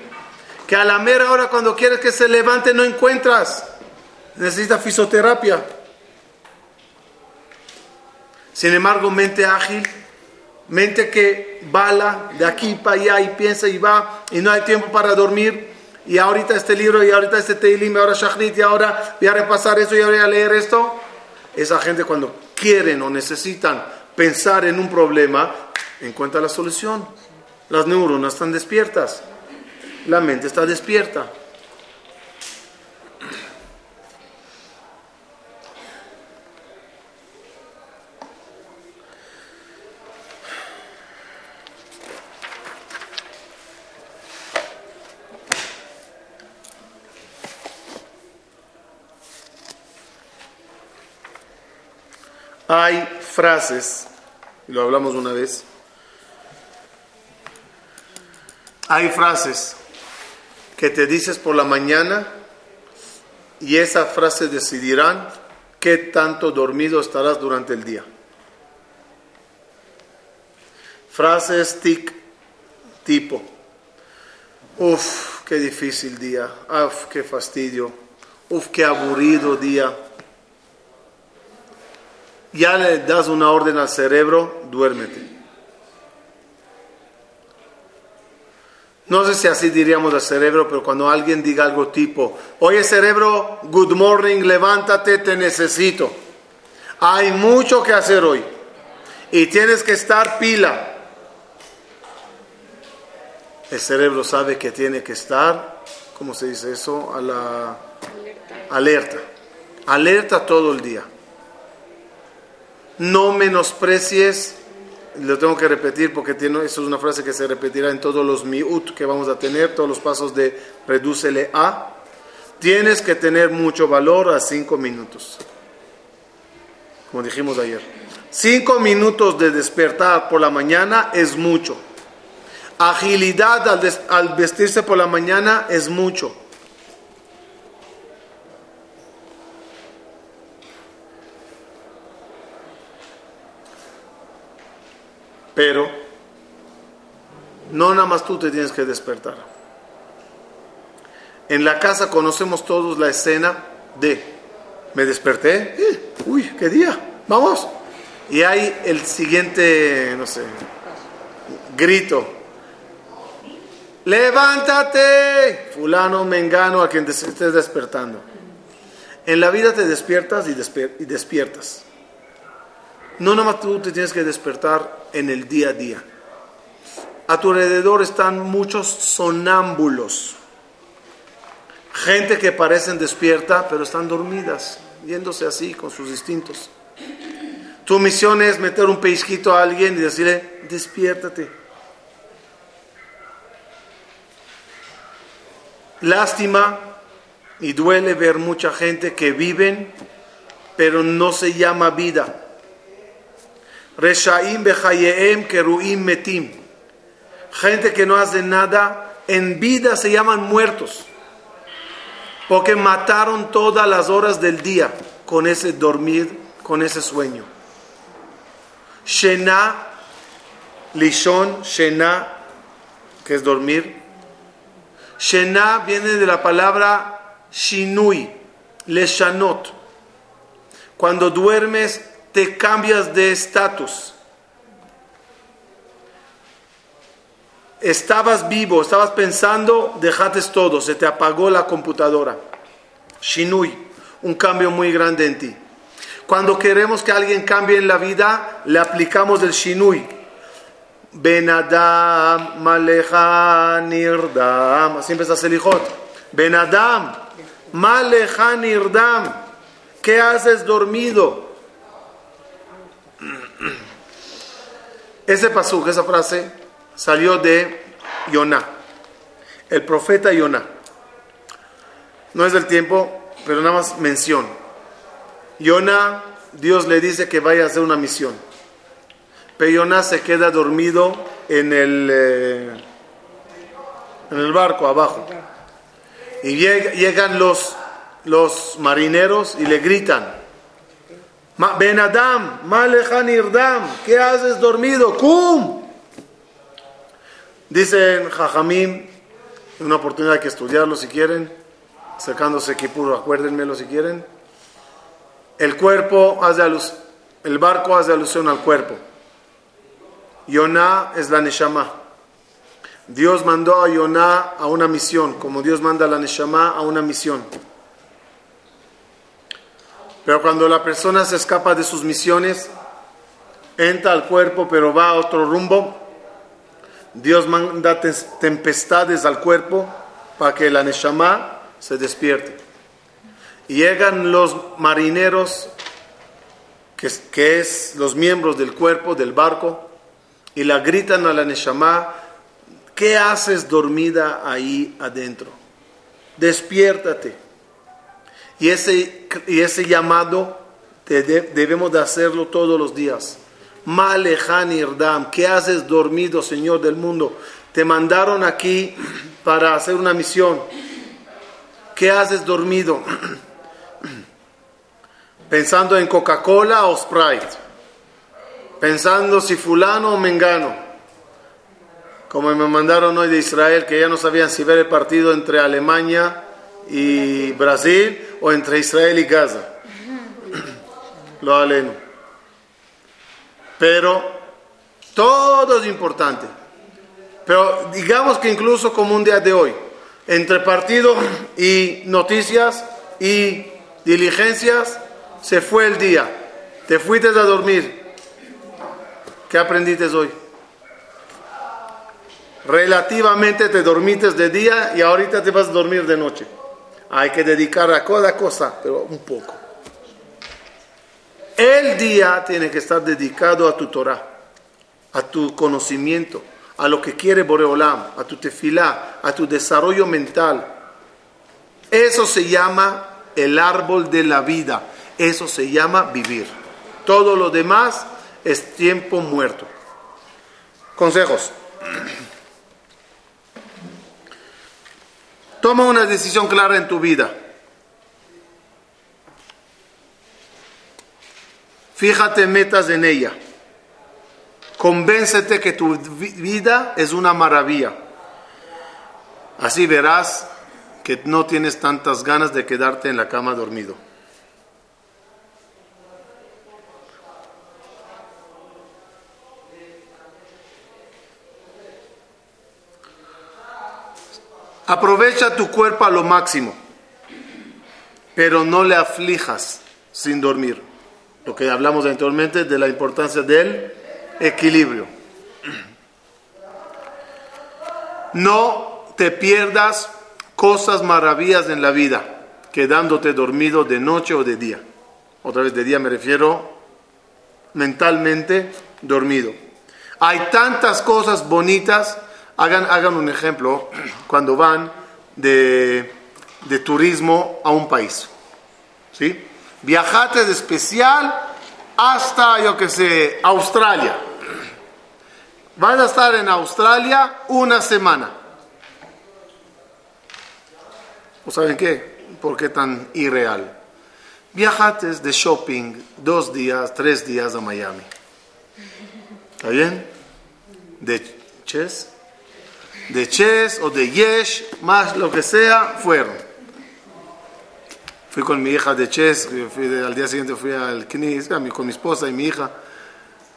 que a la mera hora cuando quieres que se levante no encuentras. Necesita fisioterapia. Sin embargo, mente ágil, mente que bala de aquí para allá y piensa y va y no hay tiempo para dormir. Y ahorita este libro y ahorita este Teilim y ahora Shachrit y ahora voy a repasar esto y ahora voy a leer esto. Esa gente cuando quieren o necesitan pensar en un problema, encuentra la solución. Las neuronas están despiertas. La mente está despierta. Hay frases, y lo hablamos una vez, hay frases que te dices por la mañana y esa frase decidirán qué tanto dormido estarás durante el día. Frases tic, tipo, uff, qué difícil día, uff, qué fastidio, uf, qué aburrido día. Ya le das una orden al cerebro, duérmete. No sé si así diríamos al cerebro, pero cuando alguien diga algo tipo, oye cerebro, good morning, levántate, te necesito. Hay mucho que hacer hoy y tienes que estar pila. El cerebro sabe que tiene que estar, ¿cómo se dice eso? A la alerta. Alerta todo el día. No menosprecies, lo tengo que repetir porque eso es una frase que se repetirá en todos los miut que vamos a tener, todos los pasos de redúcele a. Tienes que tener mucho valor a cinco minutos, como dijimos ayer. Cinco minutos de despertar por la mañana es mucho. Agilidad al, al vestirse por la mañana es mucho. Pero no nada más tú te tienes que despertar. En la casa conocemos todos la escena de me desperté, eh, uy, qué día, vamos. Y hay el siguiente, no sé, grito. Levántate, fulano, mengano, a quien te estés despertando. En la vida te despiertas y, despier- y despiertas. No nada más tú te tienes que despertar en el día a día. A tu alrededor están muchos sonámbulos. Gente que parecen despierta, pero están dormidas, yéndose así con sus instintos. Tu misión es meter un pellizquito a alguien y decirle, despiértate. Lástima y duele ver mucha gente que viven, pero no se llama vida. Reshaim keruim metim. Gente que no hace nada, en vida se llaman muertos. Porque mataron todas las horas del día con ese dormir, con ese sueño. Shena, lishon, shena, que es dormir. Shena viene de la palabra shinui, leshanot. Cuando duermes te cambias de estatus. Estabas vivo, estabas pensando, dejaste todo, se te apagó la computadora. Shinui, un cambio muy grande en ti. Cuando queremos que alguien cambie en la vida, le aplicamos el Shinui. Ben Adam, Malecha, Nirdam. Así empieza Selijot. Ben Adam, Malecha, Nirdam. ¿Qué haces dormido? [CLEARS THROAT] Ese pasuk, esa frase, salió de Yoná, el profeta Yoná. No es del tiempo, pero nada más mención. Yoná, Dios le dice que vaya a hacer una misión. Pero Yoná se queda dormido en el, eh, en el barco abajo. Y lleg- llegan los, los marineros y le gritan. Ben Adam, Malejan Irdam, ¿qué haces dormido? ¡Cum! Dicen Jajamim, una oportunidad que estudiarlo si quieren, acercándose Kipur, acuérdenmelo si quieren. El cuerpo hace alus- el barco hace alusión al cuerpo. Yoná es la Neshama. Dios mandó a Yoná a una misión, como Dios manda a la Neshama a una misión. Pero cuando la persona se escapa de sus misiones, entra al cuerpo pero va a otro rumbo, Dios manda tempestades al cuerpo para que la Neshama se despierte. Llegan los marineros, que que es los miembros del cuerpo, del barco, y la gritan a la Neshama, ¿qué haces dormida ahí adentro? Despiértate. Y ese, y ese llamado debemos de hacerlo todos los días. Malejan Irdam, ¿qué haces dormido, Señor del mundo? Te mandaron aquí para hacer una misión. ¿Qué haces dormido? [CLEARS THROAT] Pensando en Coca-Cola o Sprite. Pensando si fulano o mengano. Como me mandaron hoy de Israel, que ya no sabían si ver el partido entre Alemania y Brasil o entre Israel y Gaza. Lo aleno. Pero todo es importante. Pero digamos que incluso como un día de hoy, entre partido y noticias y diligencias, se fue el día. Te fuiste a dormir. ¿Qué aprendiste hoy? Relativamente te dormiste de día y ahorita te vas a dormir de noche. Hay que dedicar a cada cosa, pero un poco. El día tiene que estar dedicado a tu Torah, a tu conocimiento, a lo que quiere Boreolam, a tu tefilá, a tu desarrollo mental. Eso se llama el árbol de la vida. Eso se llama vivir. Todo lo demás es tiempo muerto. Consejos. Toma una decisión clara en tu vida. Fíjate metas en ella. Convéncete que tu vida es una maravilla. Así verás que no tienes tantas ganas de quedarte en la cama dormido. Aprovecha tu cuerpo a lo máximo, pero no le aflijas sin dormir. Lo que hablamos anteriormente de la importancia del equilibrio. No te pierdas cosas maravillas en la vida, quedándote dormido de noche o de día. Otra vez de día me refiero mentalmente dormido. Hay tantas cosas bonitas Hagan, hagan un ejemplo cuando van de, turismo a un país. ¿Sí? Viajaste de especial hasta, yo que sé, Australia. Vas a estar en Australia una semana. ¿O saben qué? ¿Por qué tan irreal? Viajaste de shopping dos días, tres días a Miami. ¿Está bien? De chess de Ches o de Yesh, más lo que sea, fueron. Fui con mi hija de Ches, al día siguiente fui al Knis, con mi esposa y mi hija.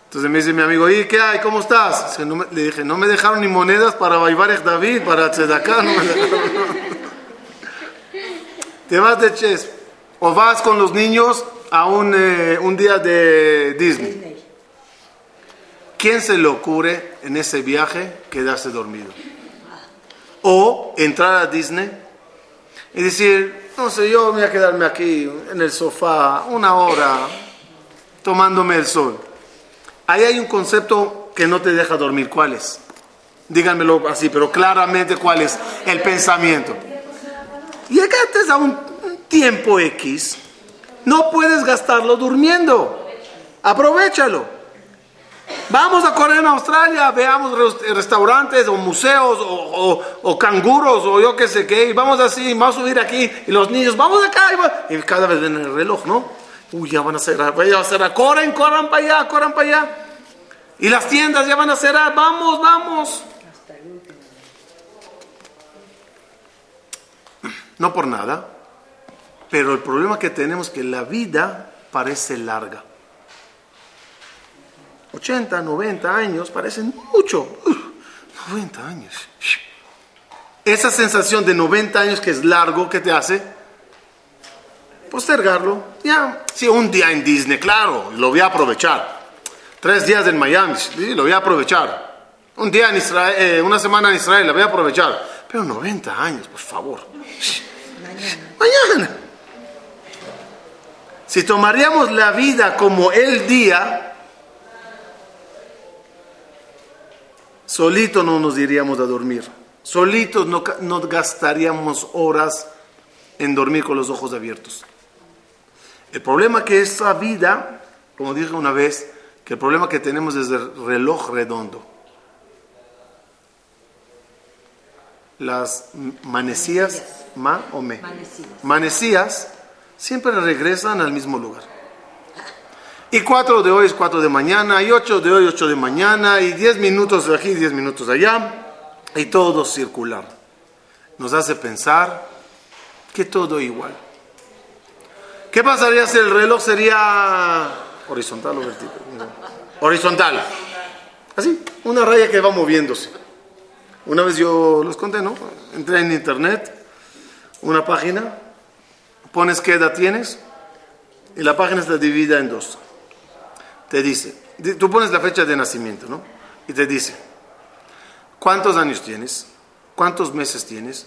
Entonces me dice mi amigo, ¿y qué hay? ¿Cómo estás? le dije, no me dejaron ni monedas para Baivarech David, para Tzedaká, no me. [LAUGHS] Te vas de Ches o vas con los niños a un, eh, un día de Disney. ¿Quién se le ocurre en ese viaje quedarse dormido? O entrar a Disney y decir, no sé, yo voy a quedarme aquí en el sofá una hora tomándome el sol. Ahí hay un concepto que no te deja dormir. ¿Cuál es? Díganmelo así, pero claramente cuál es el pensamiento. Llegaste a un tiempo X, no puedes gastarlo durmiendo. Aprovechalo. Vamos a correr en Australia, veamos restaurantes o museos o, canguros o yo qué sé qué, y vamos así, vamos a subir aquí, y los niños, vamos acá, y, cada vez ven el reloj, ¿no? Uy, ya van a cerrar, ya van a cerrar, corren, corran para allá, corran para allá. Y las tiendas ya van a cerrar, vamos, vamos. No por nada, pero el problema que tenemos es que la vida parece larga. 80, 90 años parecen mucho. 90 años. Esa sensación de 90 años que es largo, ¿qué te hace? Postergarlo. Ya, si un día en Disney, claro, lo voy a aprovechar. Tres días en Miami, lo voy a aprovechar. Un día en Israel, eh, una semana en Israel, lo voy a aprovechar. Pero 90 años, por favor. Mañana. Si tomaríamos la vida como el día, Solitos no nos iríamos a dormir. Solitos no, no gastaríamos horas en dormir con los ojos abiertos. El problema que esa vida, como dije una vez, que el problema que tenemos es el reloj redondo. Las manecillas, ma o me, manecillas siempre regresan al mismo lugar. Y cuatro de hoy es cuatro de mañana, y ocho de hoy, ocho de mañana, y diez minutos de aquí, diez minutos allá, y todo circular. Nos hace pensar que todo igual. ¿Qué pasaría si el reloj sería horizontal o vertical? Horizontal. Así, una raya que va moviéndose. Una vez yo los conté, ¿no? Entré en internet, una página, pones qué edad tienes y la página está dividida en dos. Te dice, di- tú pones la fecha de nacimiento, ¿no? Y te dice, ¿cuántos años tienes? ¿Cuántos meses tienes?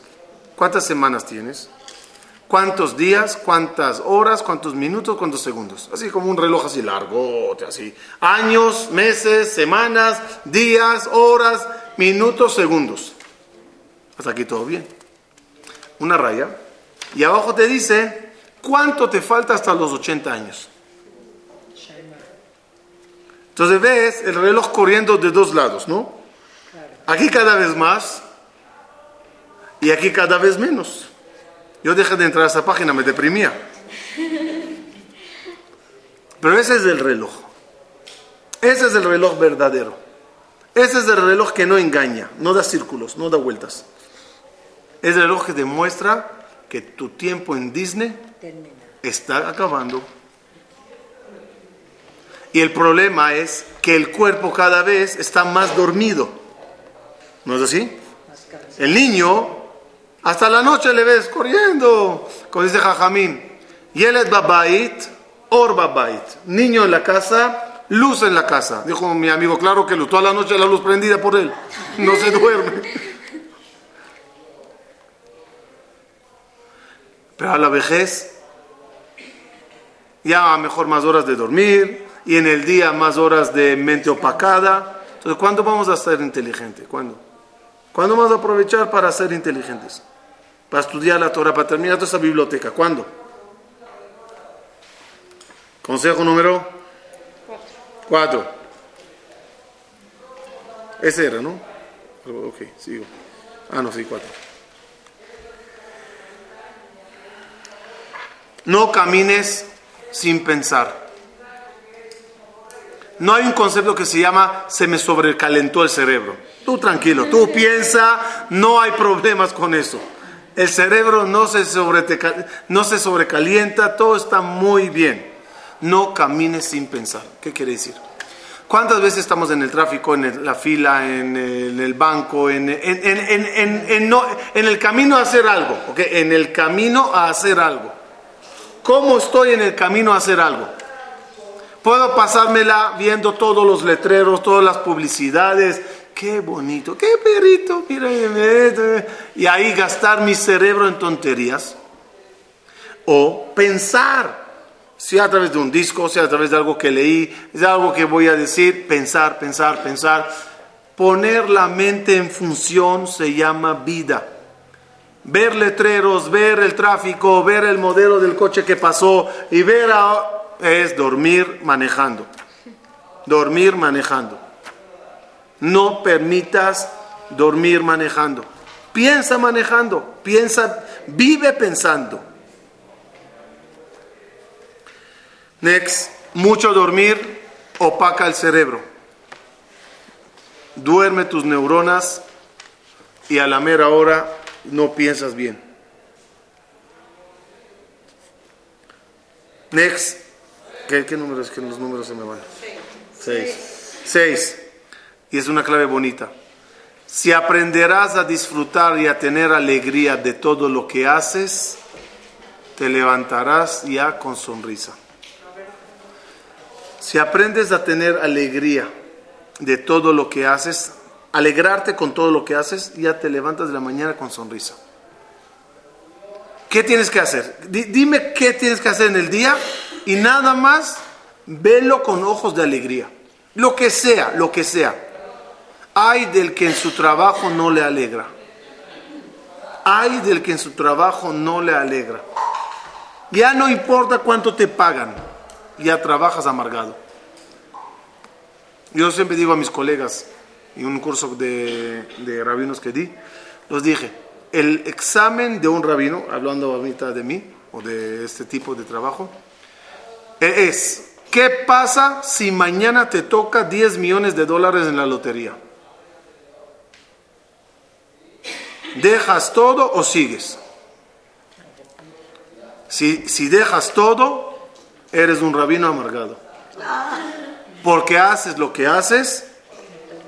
¿Cuántas semanas tienes? ¿Cuántos días? ¿Cuántas horas? ¿Cuántos minutos? ¿Cuántos segundos? Así como un reloj así largo, así. Años, meses, semanas, días, horas, minutos, segundos. Hasta aquí todo bien. Una raya. Y abajo te dice cuánto te falta hasta los 80 años. Entonces ves el reloj corriendo de dos lados, ¿no? Aquí cada vez más y aquí cada vez menos. Yo dejé de entrar a esa página, me deprimía. [LAUGHS] Pero ese es el reloj. Ese es el reloj verdadero. Ese es el reloj que no engaña, no da círculos, no da vueltas. Es el reloj que demuestra que tu tiempo en Disney Termina. está acabando. Y el problema es que el cuerpo cada vez está más dormido. ¿No es así? El niño, hasta la noche le ves corriendo, como dice Jajamín. Yelet babait, or babait. Niño en la casa, luz en la casa. Dijo mi amigo, claro que toda la noche la luz prendida por él. No se duerme. Pero a la vejez, ya mejor más horas de dormir y en el día más horas de mente opacada. Entonces, ¿cuándo vamos a ser inteligentes? ¿Cuándo? ¿Cuándo vamos a aprovechar para ser inteligentes? Para estudiar la Torah, para terminar toda esa biblioteca. ¿Cuándo? Consejo número cuatro. Ese era, ¿no? Ok, sigo. Ah, no, sí, cuatro. No camines sin pensar. No hay un concepto que se llama se me sobrecalentó el cerebro. Tú tranquilo, tú piensa, no hay problemas con eso. El cerebro no se, sobrecalienta, todo está muy bien. No camines sin pensar. ¿Qué quiere decir? ¿Cuántas veces estamos en el tráfico, en la fila, en el, en el banco, en, en- en- el camino a hacer algo? ¿ok? En el camino a hacer algo. ¿Cómo estoy en el camino a hacer algo? Puedo pasármela viendo todos los letreros, todas las publicidades. Qué bonito, qué perrito, mira. Y ahí gastar mi cerebro en tonterías. O pensar, sea a través de un disco, sea a través de algo que leí, de algo que voy a decir, pensar, pensar, pensar. Poner la mente en función se llama vida ver letreros, ver el tráfico, ver el modelo del coche que pasó y ver a- es dormir manejando. Dormir manejando. No permitas dormir manejando. Piensa manejando, piensa, vive pensando. Next, mucho dormir opaca el cerebro. Duerme tus neuronas y a la mera hora no piensas bien. Next. ¿Qué, qué número es que los números se me van? Seis. Seis. Y es una clave bonita. Si aprenderás a disfrutar y a tener alegría de todo lo que haces, te levantarás ya con sonrisa. Si aprendes a tener alegría de todo lo que haces, alegrarte con todo lo que haces, ya te levantas de la mañana con sonrisa. ¿Qué tienes que hacer? Di- dime qué tienes que hacer en el día y nada más velo con ojos de alegría. Lo que sea, lo que sea. Hay del que en su trabajo no le alegra. Hay del que en su trabajo no le alegra. Ya no importa cuánto te pagan, ya trabajas amargado. Yo siempre digo a mis colegas, en un curso de, de rabinos que di, los dije, el examen de un rabino, hablando ahorita de mí o de este tipo de trabajo, es, ¿qué pasa si mañana te toca 10 millones de dólares en la lotería? ¿Dejas todo o sigues? Si, si dejas todo, eres un rabino amargado. Porque haces lo que haces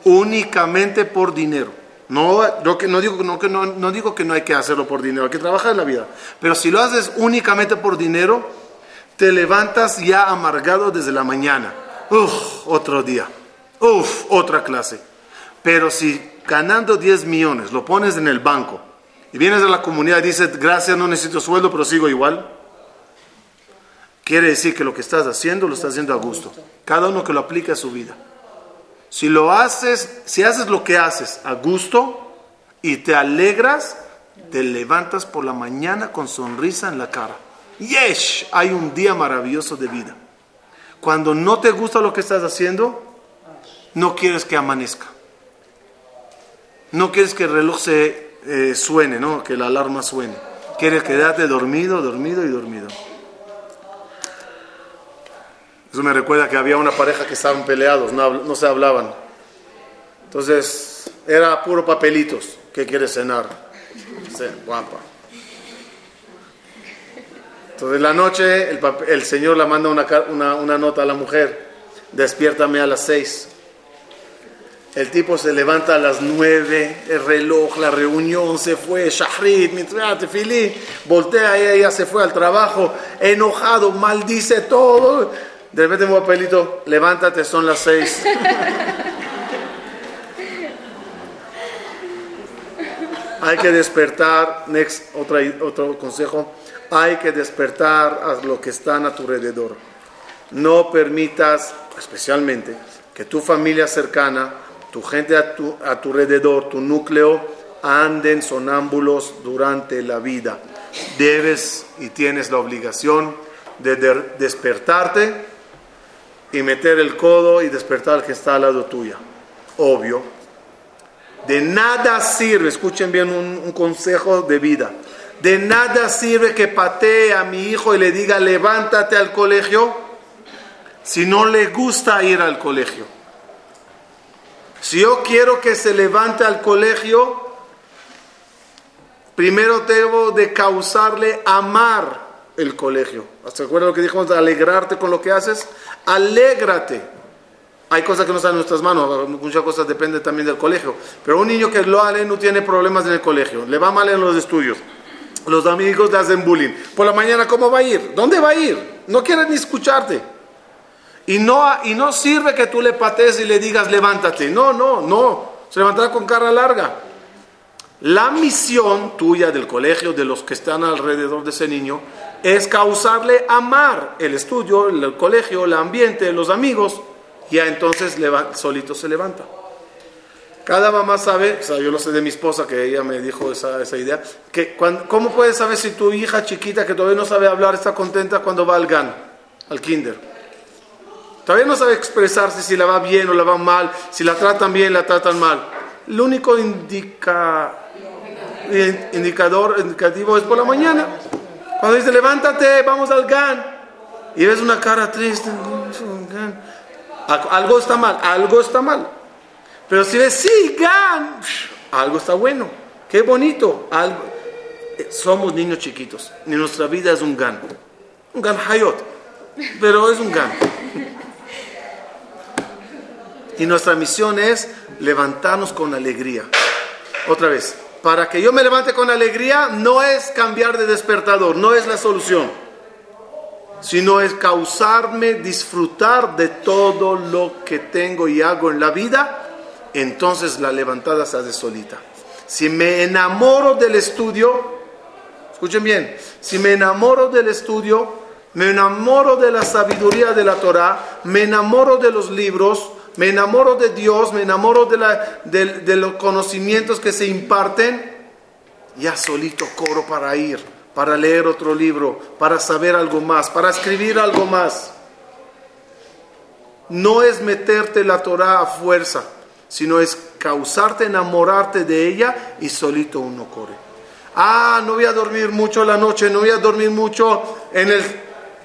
únicamente por dinero. No, que, no, digo, no, no digo que no hay que hacerlo por dinero, hay que trabajar en la vida. Pero si lo haces únicamente por dinero, te levantas ya amargado desde la mañana. Uf, otro día. Uf, otra clase. Pero si ganando 10 millones lo pones en el banco y vienes a la comunidad y dices, gracias, no necesito sueldo, pero sigo igual, quiere decir que lo que estás haciendo lo estás haciendo a gusto. Cada uno que lo aplique a su vida. Si lo haces, si haces lo que haces a gusto y te alegras, te levantas por la mañana con sonrisa en la cara. Yes, hay un día maravilloso de vida. Cuando no te gusta lo que estás haciendo, no quieres que amanezca. No quieres que el reloj se eh, suene, ¿no? que la alarma suene. Quieres quedarte dormido, dormido y dormido. Eso me recuerda que había una pareja que estaban peleados, no, se hablaban. Entonces, era puro papelitos. ¿Qué quieres cenar? Sí, guapa. Entonces, en la noche, el, Señor le manda una, una, nota a la mujer. Despiértame a las seis. El tipo se levanta a las nueve, el reloj, la reunión se fue, Shahrid, Fili, voltea y ella se fue al trabajo, enojado, maldice todo. De repente un papelito, levántate, son las seis. [LAUGHS] hay que despertar, next, otra, otro consejo, hay que despertar a lo que están a tu alrededor. No permitas, especialmente, que tu familia cercana, tu gente a tu, a tu alrededor, tu núcleo, anden sonámbulos durante la vida. Debes y tienes la obligación de despertarte y meter el codo y despertar al que está al lado tuya. Obvio. De nada sirve, escuchen bien un, consejo de vida. De nada sirve que patee a mi hijo y le diga levántate al colegio si no le gusta ir al colegio. Si yo quiero que se levante al colegio, primero debo de causarle amar el colegio. ¿Se acuerdan lo que dijimos alegrarte con lo que haces? Alégrate. Hay cosas que no están en nuestras manos, muchas cosas dependen también del colegio. Pero un niño que lo ale no tiene problemas en el colegio, le va mal en los estudios. Los amigos le hacen bullying. Por la mañana, ¿cómo va a ir? ¿Dónde va a ir? No quiere ni escucharte. Y no, y no sirve que tú le patees y le digas levántate. No, no, no. Se levantará con cara larga. La misión tuya del colegio, de los que están alrededor de ese niño, es causarle amar el estudio, el colegio, el ambiente, los amigos, ya entonces solito se levanta. Cada mamá sabe, o sea, yo lo sé de mi esposa que ella me dijo esa, esa idea, que ¿cómo puedes saber si tu hija chiquita que todavía no sabe hablar está contenta cuando va al GAN, al kinder? Todavía no sabe expresarse si la va bien o la va mal, si la tratan bien, la tratan mal. El único indica, indicador indicativo es por la mañana. Cuando dice, levántate, vamos al GAN, y ves una cara triste, algo está mal, algo está mal. Pero si ves, sí, GAN, algo está bueno, qué bonito. Algo. Eh, somos niños chiquitos, ni nuestra vida es un GAN, un GAN Hayot, pero es un GAN. Y nuestra misión es levantarnos con alegría. Otra vez, para que yo me levante con alegría no es cambiar de despertador, no es la solución, sino es causarme disfrutar de todo lo que tengo y hago en la vida, entonces la levantada se hace solita. Si me enamoro del estudio, escuchen bien, si me enamoro del estudio, me enamoro de la sabiduría de la Torah, me enamoro de los libros, me enamoro de Dios, me enamoro de, los conocimientos que se imparten, ya solito coro para ir, para leer otro libro, para saber algo más, para escribir algo más. No es meterte la Torah a fuerza, sino es causarte enamorarte de ella y solito uno corre. Ah, no voy a dormir mucho la noche, no voy a dormir mucho en el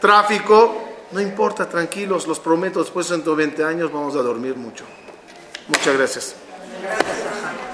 tráfico. No importa, tranquilos, los prometo, después de 120 años vamos a dormir mucho. Muchas gracias. gracias